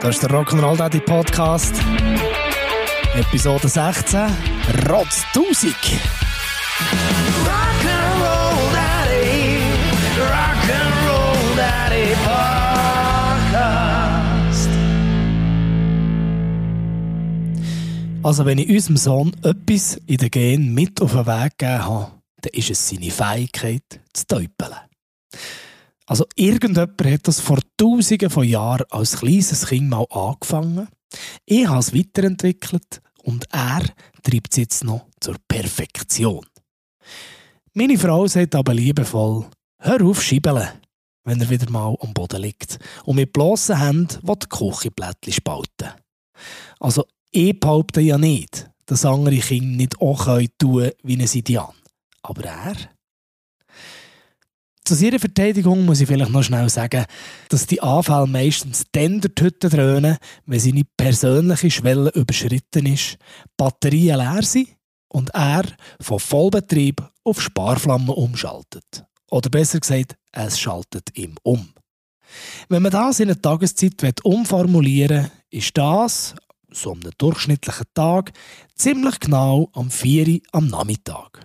Das ist der Rock'n'Roll Daddy Podcast. Episode 16. Rotz 1000. Rock'n'Roll Daddy, Rock'n'Roll Daddy Podcast. Also, wenn ich unserem Sohn etwas in den Gen mit auf den Weg gegeben habe, dann ist es seine Fähigkeit zu täupeln. Also irgendjemand hat das vor tausenden von Jahren als kleines Kind mal angefangen. Ich habe es weiterentwickelt und er treibt es jetzt noch zur Perfektion. Meine Frau sagt aber liebevoll, hör auf schiebeln, wenn er wieder mal am Boden liegt und mit bloßen Händen die Küchenblättchen spalten. Also ich behaupte ja nicht, dass andere Kinder nicht auch tun können wie ein Sidian. Aber er... Zu ihrer Verteidigung muss ich vielleicht noch schnell sagen, dass die Anfälle meistens dann der Hütte dröhnen, wenn seine persönliche Schwelle überschritten ist, Batterien leer sind und er von Vollbetrieb auf Sparflamme umschaltet. Oder besser gesagt, es schaltet ihm um. Wenn man das in einer Tageszeit umformulieren will, ist das, so einem durchschnittlichen Tag, ziemlich genau am 4 Uhr am Nachmittag.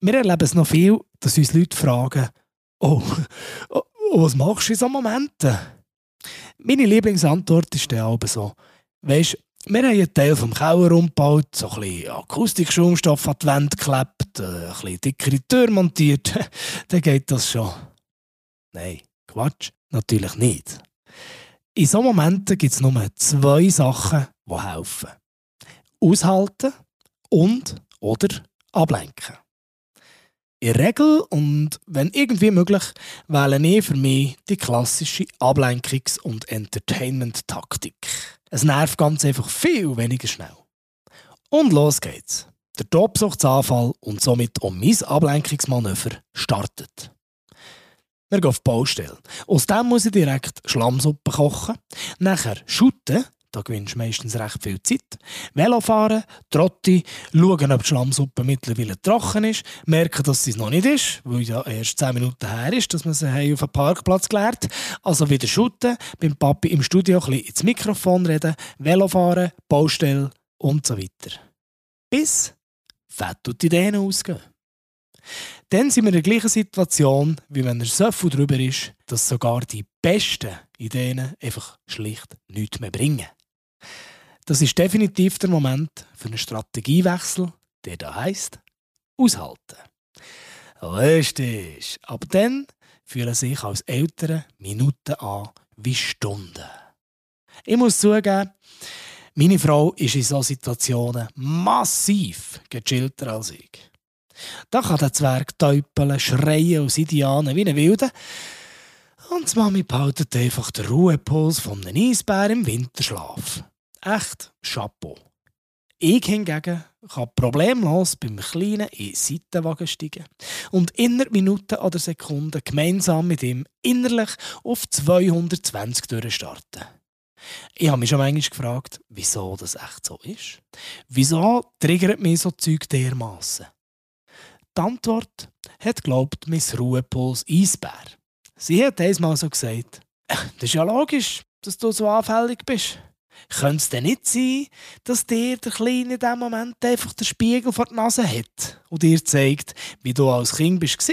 Wir erleben es noch viel, dass uns Leute fragen, oh, oh was machst du in solchen Momenten? Meine Lieblingsantwort ist dann aber so, weisst, wir haben einen Teil vom Keller umgebaut, so ein bisschen Akustikschaumstoff an die Wand geklebt, äh, ein bisschen dickere Tür montiert, dann geht das schon. Nein, Quatsch, natürlich nicht. In solchen Momenten gibt es nur zwei Sachen, die helfen. Aushalten und oder ablenken. In der Regel und wenn irgendwie möglich, wähle ich für mich die klassische Ablenkungs- und Entertainment-Taktik. Es nervt ganz einfach viel weniger schnell. Und los geht's. Der Tobsuchtsanfall und somit auch mein Ablenkungsmanöver startet. Wir gehen auf die Baustelle. Aus dem muss ich direkt Schlammsuppe kochen, nachher schütten da gewinnst du meistens recht viel Zeit. Velofahren, Trotti, schauen, ob die Schlammsuppe mittlerweile trocken ist, merken, dass sie es noch nicht ist, weil ja erst 10 Minuten her ist, dass wir sie auf dem Parkplatz gelernt Also wieder shooten, beim Papi im Studio ein bisschen ins Mikrofon reden, Velofahren, Baustelle und so weiter. Bis Fett und Ideen ausgehen. Dann sind wir in der gleichen Situation, wie wenn er so viel darüber ist, dass sogar die besten Ideen einfach schlicht nichts mehr bringen. Das ist definitiv der Moment für einen Strategiewechsel, der da heißt aushalten. Richtig. Aber dann fühlen sich als Eltern Minuten an wie Stunden. Ich muss zugeben, meine Frau ist in solchen Situationen massiv gechillter als ich. Da kann der Zwerg täupeln, schreien und Indianen wie ein Wilde. Und die Mami behaltet einfach den Ruhepuls von einem Eisbär im Winterschlaf. Echt Chapeau. Ich hingegen kann problemlos beim Kleinen in den Seitenwagen steigen und innerhalb Minuten oder Sekunden gemeinsam mit ihm innerlich auf 220 durchstarten. Ich habe mich schon manchmal gefragt, wieso das echt so ist. Wieso triggert mich so Zeug dermassen? Die Antwort hat, glaubt, mein Ruhepuls Eisbär. Sie hat einmal so gesagt, das ist ja logisch, dass du so anfällig bist. Könnte es denn nicht sein, dass dir der Kleine in diesem Moment einfach den Spiegel vor die Nase hat und dir zeigt, wie du als Kind bist?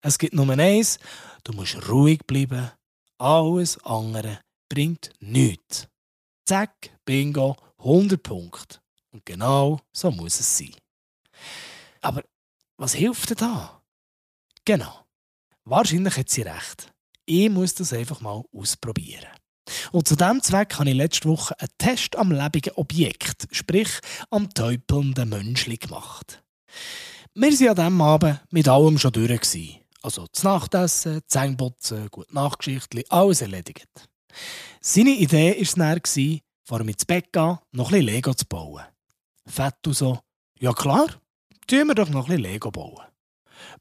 Es gibt nur eins, du musst ruhig bleiben. Alles andere bringt nichts. Zack, bingo, 100 Punkte. Und genau so muss es sein. Aber was hilft denn da? Genau. Wahrscheinlich hat sie recht. Ich muss das einfach mal ausprobieren. Und zu diesem Zweck habe ich letzte Woche einen Test am lebenden Objekt, sprich am täupelnden Mönchli gemacht. Wir waren an diesem Abend mit allem schon durch. Gewesen. Also das Nachtessen, Zähneputzen, gut Nachgeschichte, alles erledigt. Seine Idee war es dann, vor ihm ins Bett gehen, noch ein Lego zu bauen. Fett und so. Ja klar, tun wir doch noch ein Lego bauen.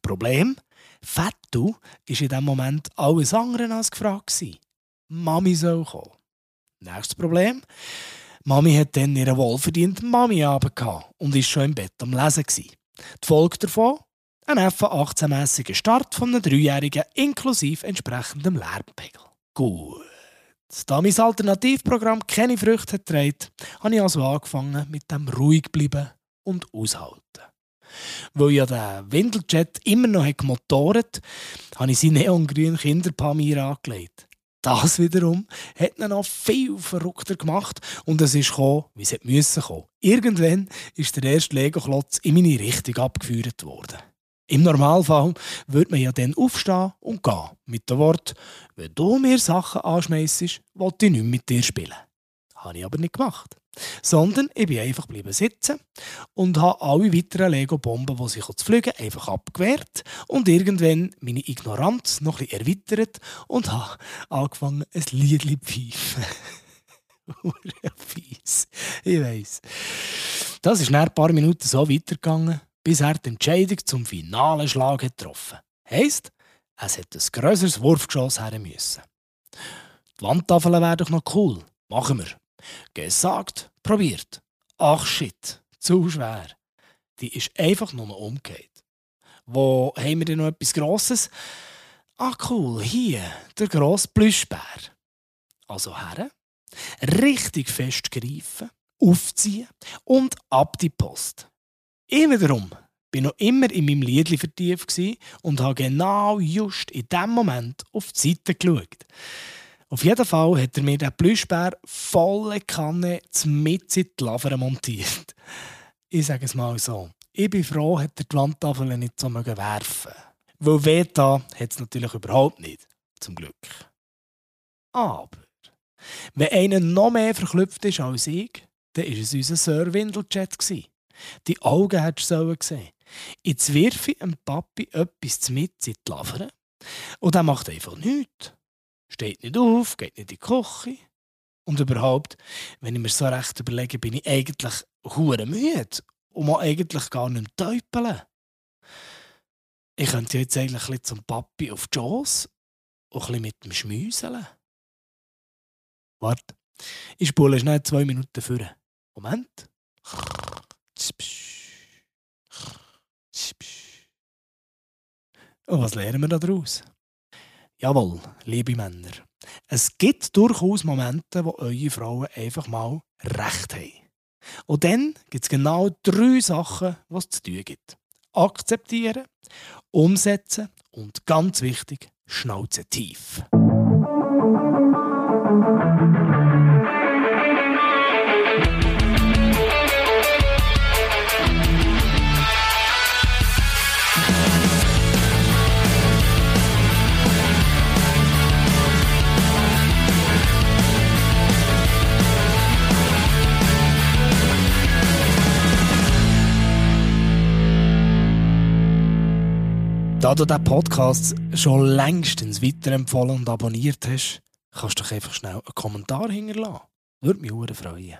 Problem? Fettu war in diesem Moment alles andere als gefragt. Mami soll kommen. Nächstes Problem. Mami hat dann ihren wohlverdienten Mami-Abend und ist schon im Bett am Lesen. Die Folge davon? Ein FA 18-mässiger Start von einem Dreijährigen inklusive entsprechendem Lärmpegel. Gut. Da mein Alternativprogramm keine Früchte getragen, habe ich also angefangen mit dem ruhig bleiben und aushalten. Weil ja der Windeljet immer noch gemotoret habe ich seinen neongrünen Kinderpamir angelegt. Das wiederum hat ihn noch viel verrückter gemacht und es ist gekommen, wie es müssen kommen. Irgendwann ist der erste Lego-Klotz in meine Richtung abgeführt worden. Im Normalfall würde man ja dann aufstehen und gehen. Mit dem Wort, wenn du mir Sachen anschmeißt, wollte ich nicht mit dir spielen. Habe ich aber nicht gemacht. Sondern ich bin einfach bleiben sitzen und habe alle weiteren Lego-Bomben, die sich zu fliegen, einfach abgewehrt und irgendwann meine Ignoranz noch bisschen erweitert und habe angefangen, ein Lied zu pfeifen. fies. Ich weiss. Das ist nach ein paar Minuten so weitergegangen, bis er die Entscheidung zum finalen Schlag hat getroffen Heisst, es hätte ein grösseres Wurfgeschoss her müssen. Die Wandtafeln wären doch noch cool. Machen wir. Gesagt, probiert. Ach shit, zu schwer. Die ist einfach nur umgekehrt. Wo haben wir denn noch etwas Grosses? Ach cool, hier, der grosse Plüschbär. Also her, richtig fest greifen, aufziehen und ab die Post. Ich wiederum bin noch immer in meinem Liedli vertieft und habe genau just in dem Moment auf die Seite geschaut. Auf jeden Fall hat er mir den Plüschbär volle Kanne mit in die Laver montiert. Ich sage es mal so. Ich bin froh, hat er die Wandtafel nicht so werfen Weil Veta hat es natürlich überhaupt nicht. Zum Glück. Aber, wenn einer noch mehr verklüpft ist als ich, dann war es unser Sir Windelchat. Die Augen hättest du gesehen. Jetzt wirf ich dem Papi etwas mit in die Lavere und er macht einfach nichts. Steht nicht auf, geht nicht in die Küche. Und überhaupt, wenn ich mir so recht überlege, bin ich eigentlich hure müde und mal eigentlich gar nicht täupeln. Ich könnte jetzt eigentlich ein zum Papi auf die Jaws und ein mit dem Schmüseln. Warte, ich spule schnell zwei Minuten vor. Moment. Und was lernen wir daraus? Jawohl, liebe Männer. Es gibt durchaus Momente, wo eure Frauen einfach mal recht haben. Und dann gibt es genau drei Sachen, die es zu tun gibt. Akzeptieren, umsetzen und ganz wichtig, Schnauze tief. Da du diesen Podcast schon längstens weiterempfohlen und abonniert hast, kannst du doch einfach schnell einen Kommentar hinterlassen. Würde mich freuen.